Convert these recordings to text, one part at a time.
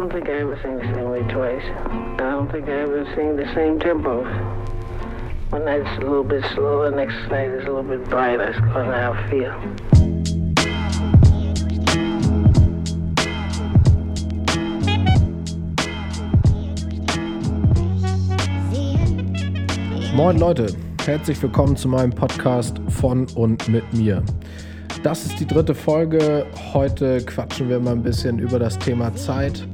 don't think I ever sing the same way twice. I don't think I ever sing the same tempo. One night's a little bit slower, next night is a little bit brighter. It's kind of how I feel. Moin Leute, herzlich willkommen zu meinem Podcast von und mit mir. Das ist die dritte Folge. Heute quatschen wir mal ein bisschen über das Thema Zeit.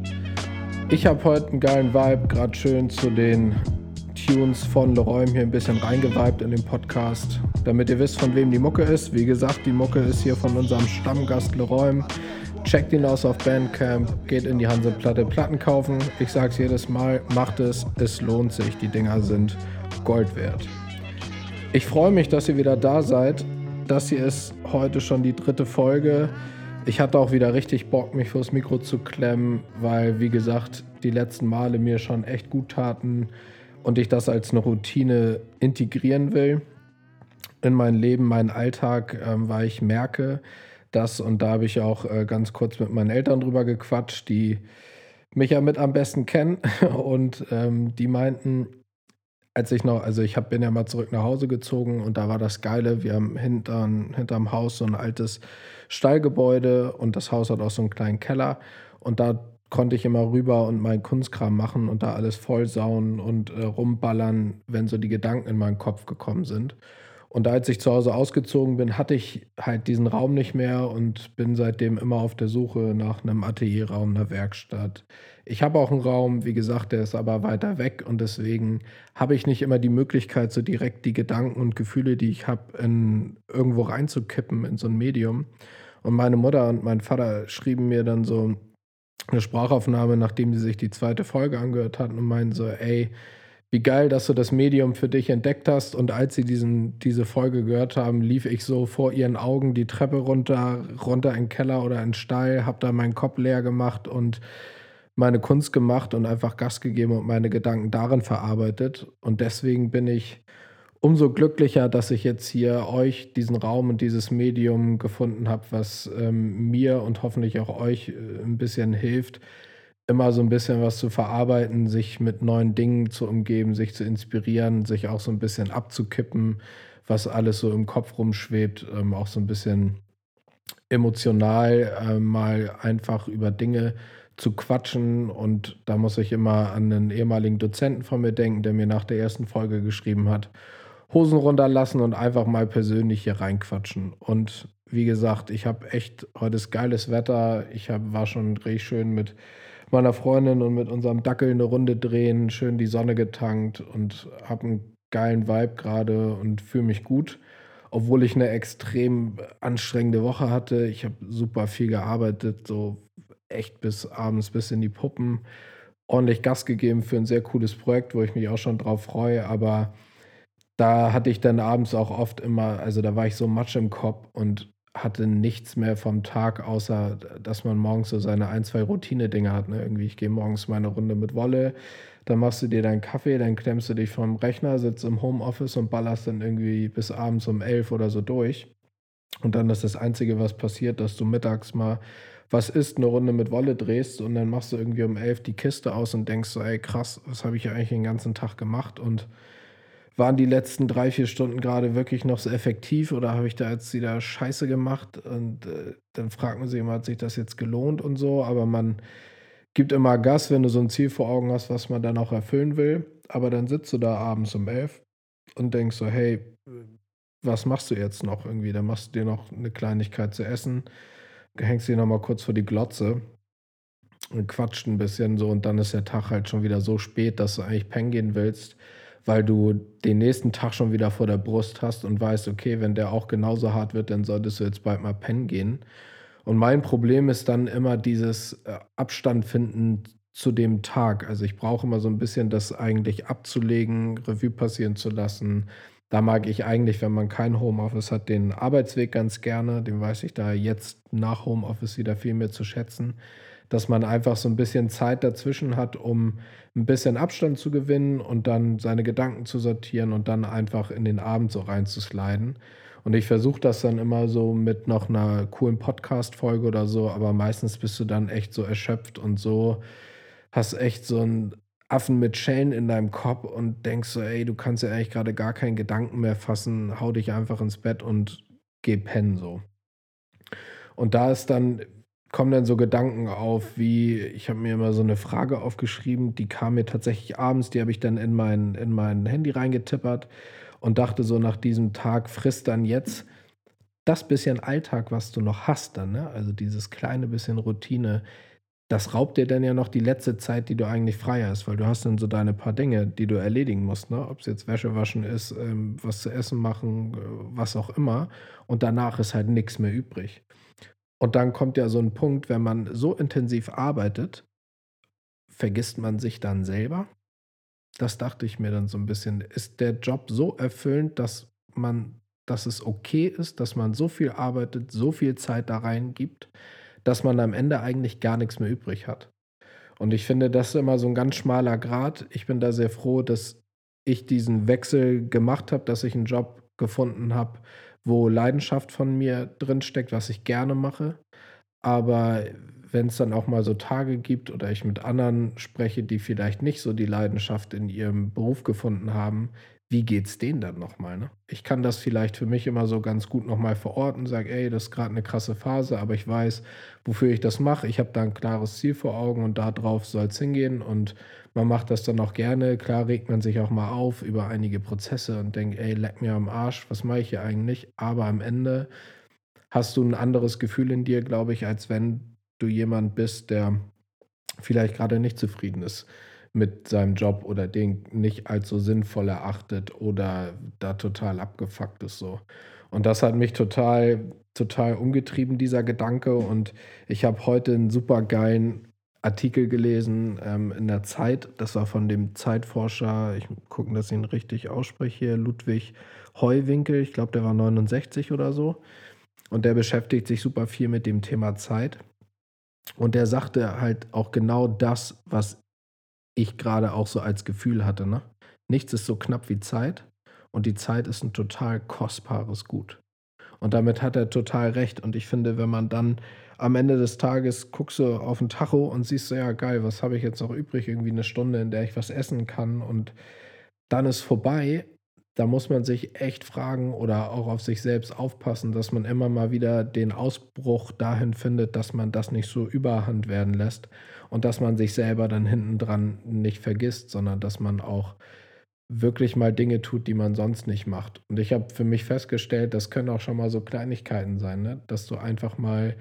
Ich habe heute einen geilen Vibe, gerade schön zu den Tunes von Leroy hier ein bisschen reingeweibt in den Podcast, damit ihr wisst, von wem die Mucke ist. Wie gesagt, die Mucke ist hier von unserem Stammgast Leroy. Checkt ihn aus auf Bandcamp, geht in die Hanseplatte Platten kaufen. Ich sag's jedes Mal, macht es, es lohnt sich. Die Dinger sind Gold wert. Ich freue mich, dass ihr wieder da seid. Das hier ist heute schon die dritte Folge. Ich hatte auch wieder richtig Bock, mich fürs Mikro zu klemmen, weil, wie gesagt, die letzten Male mir schon echt gut taten und ich das als eine Routine integrieren will in mein Leben, meinen Alltag, ähm, weil ich merke, dass, und da habe ich auch äh, ganz kurz mit meinen Eltern drüber gequatscht, die mich ja mit am besten kennen und ähm, die meinten, als ich noch, also ich hab, bin ja mal zurück nach Hause gezogen und da war das Geile, wir haben hintern, hinterm Haus so ein altes Stallgebäude und das Haus hat auch so einen kleinen Keller und da konnte ich immer rüber und meinen Kunstkram machen und da alles vollsauen und äh, rumballern, wenn so die Gedanken in meinen Kopf gekommen sind. Und als ich zu Hause ausgezogen bin, hatte ich halt diesen Raum nicht mehr und bin seitdem immer auf der Suche nach einem Atelierraum, einer Werkstatt, ich habe auch einen Raum, wie gesagt, der ist aber weiter weg und deswegen habe ich nicht immer die Möglichkeit, so direkt die Gedanken und Gefühle, die ich habe, irgendwo reinzukippen in so ein Medium. Und meine Mutter und mein Vater schrieben mir dann so eine Sprachaufnahme, nachdem sie sich die zweite Folge angehört hatten und meinen so, ey, wie geil, dass du das Medium für dich entdeckt hast. Und als sie diesen, diese Folge gehört haben, lief ich so vor ihren Augen die Treppe runter, runter in den Keller oder in den Stall, habe da meinen Kopf leer gemacht und meine Kunst gemacht und einfach Gas gegeben und meine Gedanken darin verarbeitet. Und deswegen bin ich umso glücklicher, dass ich jetzt hier euch diesen Raum und dieses Medium gefunden habe, was ähm, mir und hoffentlich auch euch äh, ein bisschen hilft, immer so ein bisschen was zu verarbeiten, sich mit neuen Dingen zu umgeben, sich zu inspirieren, sich auch so ein bisschen abzukippen, was alles so im Kopf rumschwebt, ähm, auch so ein bisschen emotional äh, mal einfach über Dinge zu quatschen. Und da muss ich immer an einen ehemaligen Dozenten von mir denken, der mir nach der ersten Folge geschrieben hat, Hosen runterlassen und einfach mal persönlich hier reinquatschen. Und wie gesagt, ich habe echt heute ist geiles Wetter. Ich hab, war schon richtig schön mit meiner Freundin und mit unserem Dackel eine Runde drehen, schön die Sonne getankt und habe einen geilen Vibe gerade und fühle mich gut. Obwohl ich eine extrem anstrengende Woche hatte. Ich habe super viel gearbeitet, so echt bis abends, bis in die Puppen ordentlich Gas gegeben für ein sehr cooles Projekt, wo ich mich auch schon drauf freue. Aber da hatte ich dann abends auch oft immer, also da war ich so matsch im Kopf und hatte nichts mehr vom Tag, außer dass man morgens so seine ein, zwei Routine-Dinge hat. Ne? Irgendwie, ich gehe morgens meine Runde mit Wolle, dann machst du dir deinen Kaffee, dann klemmst du dich vom Rechner, sitzt im Homeoffice und ballerst dann irgendwie bis abends um elf oder so durch. Und dann ist das Einzige, was passiert, dass du mittags mal was isst, eine Runde mit Wolle drehst und dann machst du irgendwie um elf die Kiste aus und denkst so, ey krass, was habe ich ja eigentlich den ganzen Tag gemacht und waren die letzten drei, vier Stunden gerade wirklich noch so effektiv oder habe ich da jetzt wieder Scheiße gemacht? Und äh, dann fragt man sich immer, hat sich das jetzt gelohnt und so, aber man gibt immer Gas, wenn du so ein Ziel vor Augen hast, was man dann auch erfüllen will. Aber dann sitzt du da abends um elf und denkst so, hey, was machst du jetzt noch irgendwie? Dann machst du dir noch eine Kleinigkeit zu essen hängst dich nochmal kurz vor die Glotze und quatscht ein bisschen so und dann ist der Tag halt schon wieder so spät, dass du eigentlich pennen gehen willst, weil du den nächsten Tag schon wieder vor der Brust hast und weißt, okay, wenn der auch genauso hart wird, dann solltest du jetzt bald mal pennen gehen. Und mein Problem ist dann immer dieses äh, Abstand finden zu dem Tag. Also ich brauche immer so ein bisschen das eigentlich abzulegen, Revue passieren zu lassen, da mag ich eigentlich, wenn man kein Homeoffice hat, den Arbeitsweg ganz gerne. Den weiß ich da jetzt nach Homeoffice wieder viel mehr zu schätzen. Dass man einfach so ein bisschen Zeit dazwischen hat, um ein bisschen Abstand zu gewinnen und dann seine Gedanken zu sortieren und dann einfach in den Abend so reinzusliden. Und ich versuche das dann immer so mit noch einer coolen Podcast-Folge oder so, aber meistens bist du dann echt so erschöpft und so hast echt so einen Affen mit Schellen in deinem Kopf und denkst so, ey, du kannst ja eigentlich gerade gar keinen Gedanken mehr fassen, hau dich einfach ins Bett und geh pennen so. Und da ist dann, kommen dann so Gedanken auf, wie, ich habe mir immer so eine Frage aufgeschrieben, die kam mir tatsächlich abends, die habe ich dann in mein, in mein Handy reingetippert und dachte so nach diesem Tag, frisst dann jetzt das bisschen Alltag, was du noch hast dann, ne? also dieses kleine bisschen Routine, das raubt dir dann ja noch die letzte Zeit, die du eigentlich frei hast, weil du hast dann so deine paar Dinge, die du erledigen musst, ne? Ob es jetzt Wäsche waschen ist, ähm, was zu essen machen, äh, was auch immer. Und danach ist halt nichts mehr übrig. Und dann kommt ja so ein Punkt, wenn man so intensiv arbeitet, vergisst man sich dann selber. Das dachte ich mir dann so ein bisschen. Ist der Job so erfüllend, dass man, dass es okay ist, dass man so viel arbeitet, so viel Zeit da reingibt, dass man am Ende eigentlich gar nichts mehr übrig hat. Und ich finde, das ist immer so ein ganz schmaler Grad. Ich bin da sehr froh, dass ich diesen Wechsel gemacht habe, dass ich einen Job gefunden habe, wo Leidenschaft von mir drinsteckt, was ich gerne mache. Aber wenn es dann auch mal so Tage gibt oder ich mit anderen spreche, die vielleicht nicht so die Leidenschaft in ihrem Beruf gefunden haben, wie geht's denen dann nochmal? Ne? Ich kann das vielleicht für mich immer so ganz gut nochmal verorten, sage, ey, das ist gerade eine krasse Phase, aber ich weiß, wofür ich das mache. Ich habe da ein klares Ziel vor Augen und darauf soll es hingehen und man macht das dann auch gerne. Klar regt man sich auch mal auf über einige Prozesse und denkt, ey, leck mir am Arsch, was mache ich hier eigentlich? Aber am Ende hast du ein anderes Gefühl in dir, glaube ich, als wenn du jemand bist, der vielleicht gerade nicht zufrieden ist mit seinem Job oder den nicht als so sinnvoll erachtet oder da total abgefuckt ist so. Und das hat mich total, total umgetrieben, dieser Gedanke. Und ich habe heute einen super geilen Artikel gelesen ähm, in der Zeit. Das war von dem Zeitforscher, ich gucke, dass ich ihn richtig ausspreche hier, Ludwig Heuwinkel. Ich glaube, der war 69 oder so. Und der beschäftigt sich super viel mit dem Thema Zeit. Und der sagte halt auch genau das, was ich gerade auch so als Gefühl hatte. Ne? Nichts ist so knapp wie Zeit und die Zeit ist ein total kostbares Gut. Und damit hat er total recht. Und ich finde, wenn man dann am Ende des Tages guckst du auf den Tacho und siehst so, ja geil, was habe ich jetzt noch übrig? Irgendwie eine Stunde, in der ich was essen kann und dann ist vorbei da muss man sich echt fragen oder auch auf sich selbst aufpassen, dass man immer mal wieder den Ausbruch dahin findet, dass man das nicht so überhand werden lässt und dass man sich selber dann hinten dran nicht vergisst, sondern dass man auch wirklich mal Dinge tut, die man sonst nicht macht. Und ich habe für mich festgestellt, das können auch schon mal so Kleinigkeiten sein, ne? dass du einfach mal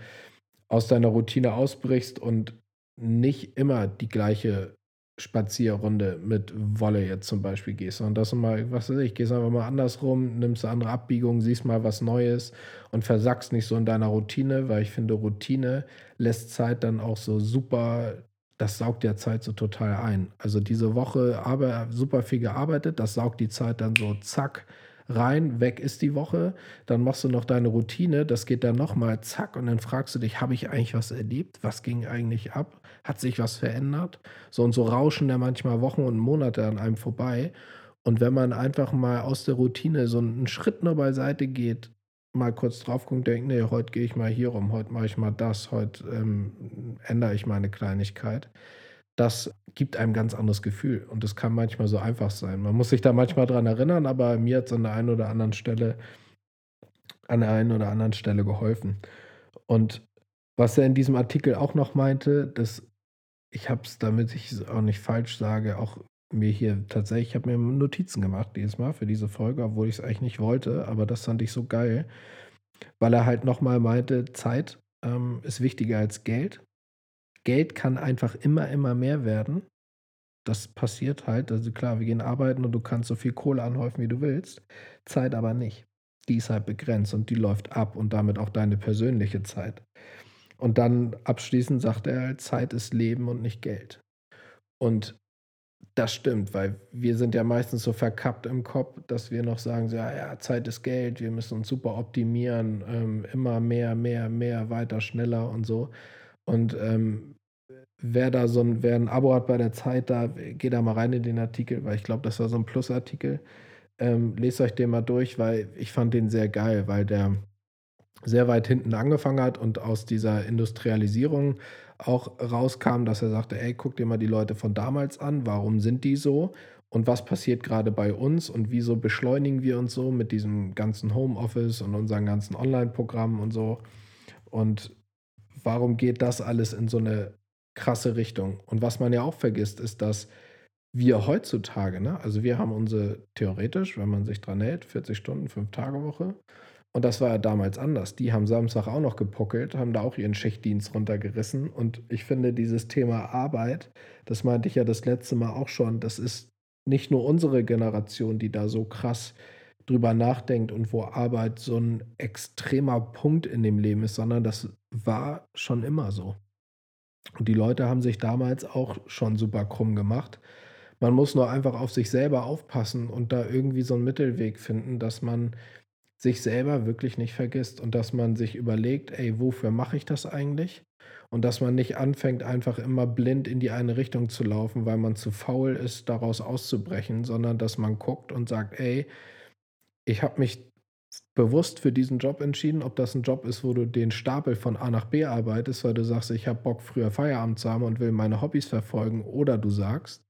aus deiner Routine ausbrichst und nicht immer die gleiche Spazierrunde mit Wolle jetzt zum Beispiel gehst. Und das mal, was weiß ich, gehst einfach mal andersrum, nimmst eine andere Abbiegung, siehst mal was Neues und versackst nicht so in deiner Routine, weil ich finde, Routine lässt Zeit dann auch so super, das saugt ja Zeit so total ein. Also diese Woche aber super viel gearbeitet, das saugt die Zeit dann so zack rein, weg ist die Woche, dann machst du noch deine Routine, das geht dann nochmal zack und dann fragst du dich, habe ich eigentlich was erlebt? Was ging eigentlich ab? Hat sich was verändert? So und so rauschen ja manchmal Wochen und Monate an einem vorbei. Und wenn man einfach mal aus der Routine so einen Schritt nur beiseite geht, mal kurz drauf guckt, denkt, nee, heute gehe ich mal hier rum, heute mache ich mal das, heute ähm, ändere ich meine Kleinigkeit das gibt einem ganz anderes Gefühl. Und das kann manchmal so einfach sein. Man muss sich da manchmal dran erinnern, aber mir hat es an der einen oder anderen Stelle, an der einen oder anderen Stelle geholfen. Und was er in diesem Artikel auch noch meinte, dass ich habe es, damit ich es auch nicht falsch sage, auch mir hier tatsächlich, ich habe mir Notizen gemacht dieses Mal für diese Folge, obwohl ich es eigentlich nicht wollte, aber das fand ich so geil, weil er halt nochmal meinte, Zeit ähm, ist wichtiger als Geld Geld kann einfach immer, immer mehr werden. Das passiert halt. Also klar, wir gehen arbeiten und du kannst so viel Kohle anhäufen, wie du willst. Zeit aber nicht. Die ist halt begrenzt und die läuft ab und damit auch deine persönliche Zeit. Und dann abschließend sagt er halt, Zeit ist Leben und nicht Geld. Und das stimmt, weil wir sind ja meistens so verkappt im Kopf, dass wir noch sagen, so, ja, ja Zeit ist Geld, wir müssen uns super optimieren, ähm, immer mehr, mehr, mehr, weiter, schneller und so. Und ähm, wer da so ein, wer ein Abo hat bei der Zeit, da geht da mal rein in den Artikel, weil ich glaube, das war so ein Plusartikel. Ähm, lest euch den mal durch, weil ich fand den sehr geil, weil der sehr weit hinten angefangen hat und aus dieser Industrialisierung auch rauskam, dass er sagte, ey, guck dir mal die Leute von damals an, warum sind die so und was passiert gerade bei uns und wieso beschleunigen wir uns so mit diesem ganzen Homeoffice und unseren ganzen Online-Programmen und so und warum geht das alles in so eine krasse Richtung? Und was man ja auch vergisst, ist, dass wir heutzutage, ne, also wir haben unsere theoretisch, wenn man sich dran hält, 40 Stunden, 5 Tage Woche. Und das war ja damals anders. Die haben Samstag auch noch gepuckelt, haben da auch ihren Schichtdienst runtergerissen. Und ich finde, dieses Thema Arbeit, das meinte ich ja das letzte Mal auch schon, das ist nicht nur unsere Generation, die da so krass drüber nachdenkt und wo Arbeit so ein extremer Punkt in dem Leben ist, sondern das war schon immer so. Und die Leute haben sich damals auch schon super krumm gemacht. Man muss nur einfach auf sich selber aufpassen und da irgendwie so einen Mittelweg finden, dass man sich selber wirklich nicht vergisst und dass man sich überlegt, ey, wofür mache ich das eigentlich? Und dass man nicht anfängt, einfach immer blind in die eine Richtung zu laufen, weil man zu faul ist, daraus auszubrechen, sondern dass man guckt und sagt, ey, ich habe mich bewusst für diesen Job entschieden, ob das ein Job ist, wo du den Stapel von A nach B arbeitest, weil du sagst, ich habe Bock, früher Feierabend zu haben und will meine Hobbys verfolgen, oder du sagst,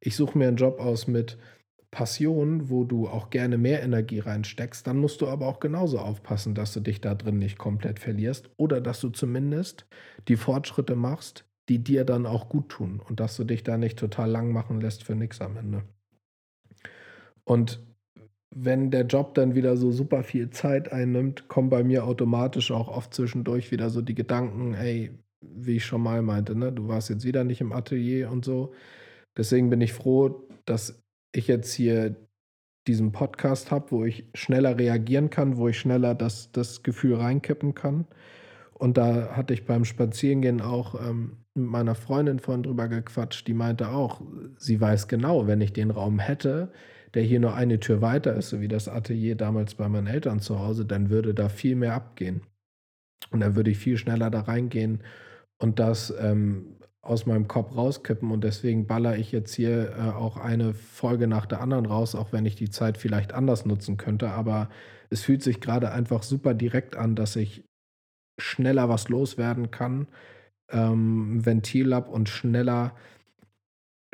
ich suche mir einen Job aus mit Passion, wo du auch gerne mehr Energie reinsteckst, dann musst du aber auch genauso aufpassen, dass du dich da drin nicht komplett verlierst oder dass du zumindest die Fortschritte machst, die dir dann auch gut tun und dass du dich da nicht total lang machen lässt für nichts am Ende. Und wenn der Job dann wieder so super viel Zeit einnimmt, kommen bei mir automatisch auch oft zwischendurch wieder so die Gedanken, hey, wie ich schon mal meinte, ne, du warst jetzt wieder nicht im Atelier und so. Deswegen bin ich froh, dass ich jetzt hier diesen Podcast habe, wo ich schneller reagieren kann, wo ich schneller das, das Gefühl reinkippen kann. Und da hatte ich beim Spazierengehen auch ähm, mit meiner Freundin vorhin drüber gequatscht, die meinte auch, sie weiß genau, wenn ich den Raum hätte, der hier nur eine Tür weiter ist, so wie das Atelier damals bei meinen Eltern zu Hause, dann würde da viel mehr abgehen. Und dann würde ich viel schneller da reingehen und das ähm, aus meinem Kopf rauskippen und deswegen baller ich jetzt hier äh, auch eine Folge nach der anderen raus, auch wenn ich die Zeit vielleicht anders nutzen könnte. Aber es fühlt sich gerade einfach super direkt an, dass ich schneller was loswerden kann, ähm, Ventil habe und schneller,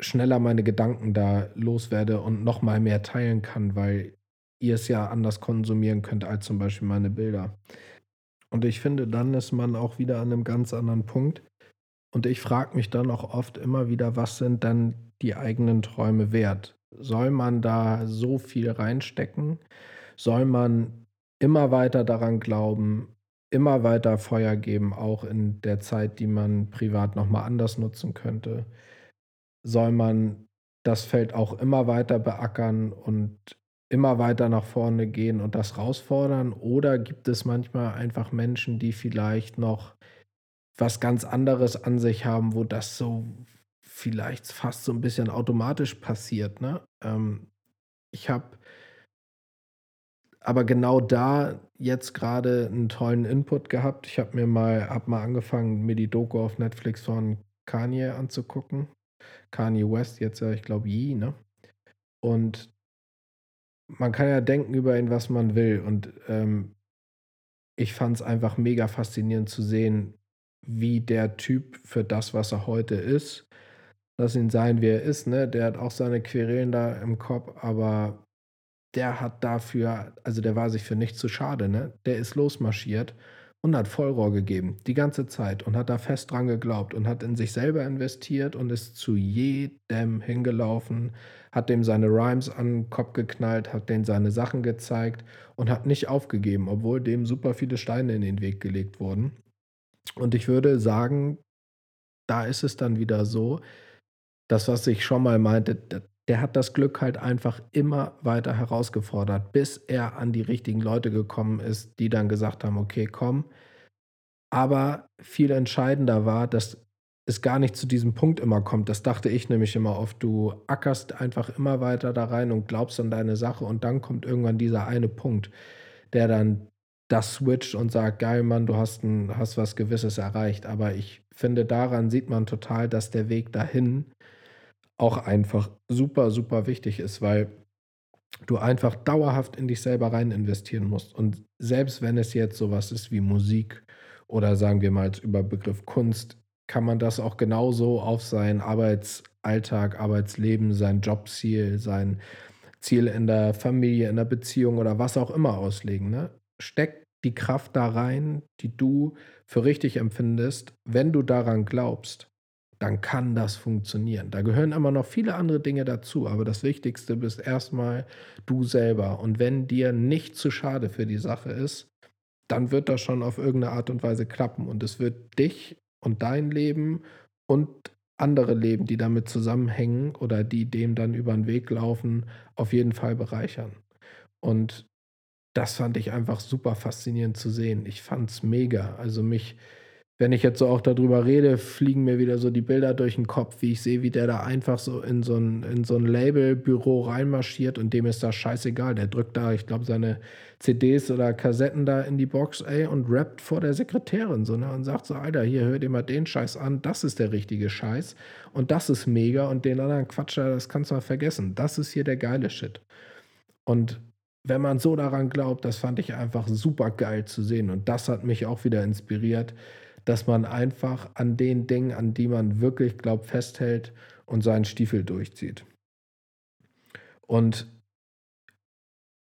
schneller meine Gedanken da loswerde und nochmal mehr teilen kann, weil ihr es ja anders konsumieren könnt als zum Beispiel meine Bilder. Und ich finde, dann ist man auch wieder an einem ganz anderen Punkt und ich frage mich dann auch oft immer wieder, was sind dann die eigenen Träume wert? Soll man da so viel reinstecken? Soll man immer weiter daran glauben, immer weiter Feuer geben, auch in der Zeit, die man privat nochmal anders nutzen könnte? Soll man das Feld auch immer weiter beackern und immer weiter nach vorne gehen und das herausfordern? Oder gibt es manchmal einfach Menschen, die vielleicht noch was ganz anderes an sich haben, wo das so vielleicht fast so ein bisschen automatisch passiert. Ne? Ähm, ich habe aber genau da jetzt gerade einen tollen Input gehabt. Ich habe mir mal, hab mal angefangen, mir die Doku auf Netflix von Kanye anzugucken. Kanye West, jetzt ja, ich glaube, Yee, ne? Und man kann ja denken über ihn, was man will. Und ähm, ich fand es einfach mega faszinierend zu sehen, wie der Typ für das, was er heute ist. Lass ihn sein, wie er ist, ne? Der hat auch seine Querelen da im Kopf, aber der hat dafür, also der war sich für nichts zu schade, ne? Der ist losmarschiert und hat Vollrohr gegeben, die ganze Zeit und hat da fest dran geglaubt und hat in sich selber investiert und ist zu jedem hingelaufen, hat dem seine Rhymes an den Kopf geknallt, hat dem seine Sachen gezeigt und hat nicht aufgegeben, obwohl dem super viele Steine in den Weg gelegt wurden. Und ich würde sagen, da ist es dann wieder so, das, was ich schon mal meinte, der hat das Glück halt einfach immer weiter herausgefordert, bis er an die richtigen Leute gekommen ist, die dann gesagt haben, okay, komm. Aber viel entscheidender war, dass es gar nicht zu diesem Punkt immer kommt. Das dachte ich nämlich immer oft. Du ackerst einfach immer weiter da rein und glaubst an deine Sache und dann kommt irgendwann dieser eine Punkt, der dann das switcht und sagt, geil, Mann, du hast, ein, hast was Gewisses erreicht. Aber ich finde, daran sieht man total, dass der Weg dahin auch einfach super, super wichtig ist, weil du einfach dauerhaft in dich selber rein investieren musst. Und selbst wenn es jetzt sowas ist wie Musik oder sagen wir mal über Begriff Kunst, kann man das auch genauso auf seinen Arbeitsalltag, Arbeitsleben, sein Jobziel, sein Ziel in der Familie, in der Beziehung oder was auch immer auslegen. Ne? Steck die Kraft da rein, die du für richtig empfindest, wenn du daran glaubst dann kann das funktionieren. Da gehören immer noch viele andere Dinge dazu, aber das Wichtigste bist erstmal du selber. Und wenn dir nicht zu schade für die Sache ist, dann wird das schon auf irgendeine Art und Weise klappen. Und es wird dich und dein Leben und andere Leben, die damit zusammenhängen oder die dem dann über den Weg laufen, auf jeden Fall bereichern. Und das fand ich einfach super faszinierend zu sehen. Ich fand es mega. Also mich wenn ich jetzt so auch darüber rede, fliegen mir wieder so die Bilder durch den Kopf, wie ich sehe, wie der da einfach so in so ein, in so ein Labelbüro reinmarschiert und dem ist das scheißegal. Der drückt da, ich glaube, seine CDs oder Kassetten da in die Box, ey, und rappt vor der Sekretärin so, ne, und sagt so, Alter, hier, hör dir mal den Scheiß an, das ist der richtige Scheiß und das ist mega und den anderen Quatsch, das kannst du mal vergessen. Das ist hier der geile Shit. Und wenn man so daran glaubt, das fand ich einfach super geil zu sehen und das hat mich auch wieder inspiriert, dass man einfach an den Dingen, an die man wirklich glaubt, festhält und seinen Stiefel durchzieht. Und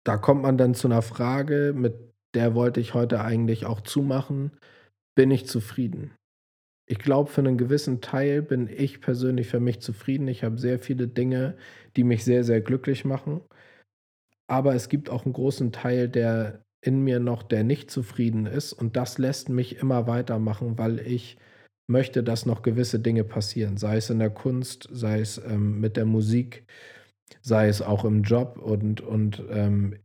da kommt man dann zu einer Frage, mit der wollte ich heute eigentlich auch zumachen. Bin ich zufrieden? Ich glaube, für einen gewissen Teil bin ich persönlich für mich zufrieden. Ich habe sehr viele Dinge, die mich sehr, sehr glücklich machen. Aber es gibt auch einen großen Teil, der in mir noch, der nicht zufrieden ist. Und das lässt mich immer weitermachen, weil ich möchte, dass noch gewisse Dinge passieren. Sei es in der Kunst, sei es ähm, mit der Musik, sei es auch im Job. Und, und ähm,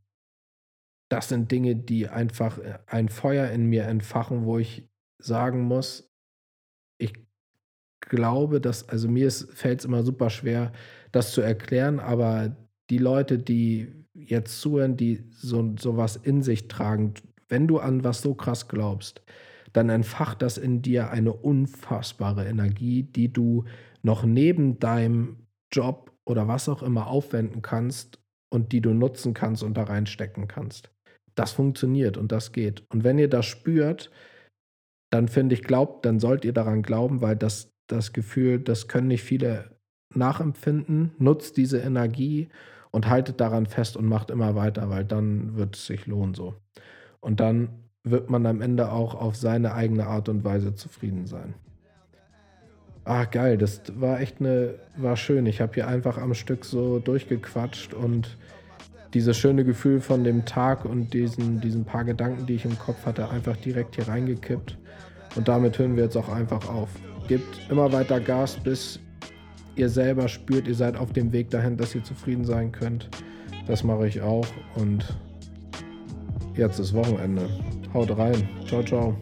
das sind Dinge, die einfach äh, ein Feuer in mir entfachen, wo ich sagen muss, ich glaube, dass, also mir fällt es immer super schwer, das zu erklären, aber die Leute, die jetzt zuhören, die so sowas in sich tragen, wenn du an was so krass glaubst, dann entfacht das in dir eine unfassbare Energie, die du noch neben deinem Job oder was auch immer aufwenden kannst und die du nutzen kannst und da reinstecken kannst. Das funktioniert und das geht. Und wenn ihr das spürt, dann finde ich, glaubt, dann sollt ihr daran glauben, weil das, das Gefühl, das können nicht viele nachempfinden. Nutzt diese Energie und haltet daran fest und macht immer weiter, weil dann wird es sich lohnen so. Und dann wird man am Ende auch auf seine eigene Art und Weise zufrieden sein. Ah, geil, das war echt eine, war schön. Ich habe hier einfach am Stück so durchgequatscht und dieses schöne Gefühl von dem Tag und diesen, diesen paar Gedanken, die ich im Kopf hatte, einfach direkt hier reingekippt. Und damit hören wir jetzt auch einfach auf. Gebt immer weiter Gas, bis ihr selber spürt, ihr seid auf dem Weg dahin, dass ihr zufrieden sein könnt. Das mache ich auch und jetzt ist Wochenende. Haut rein. Ciao, ciao.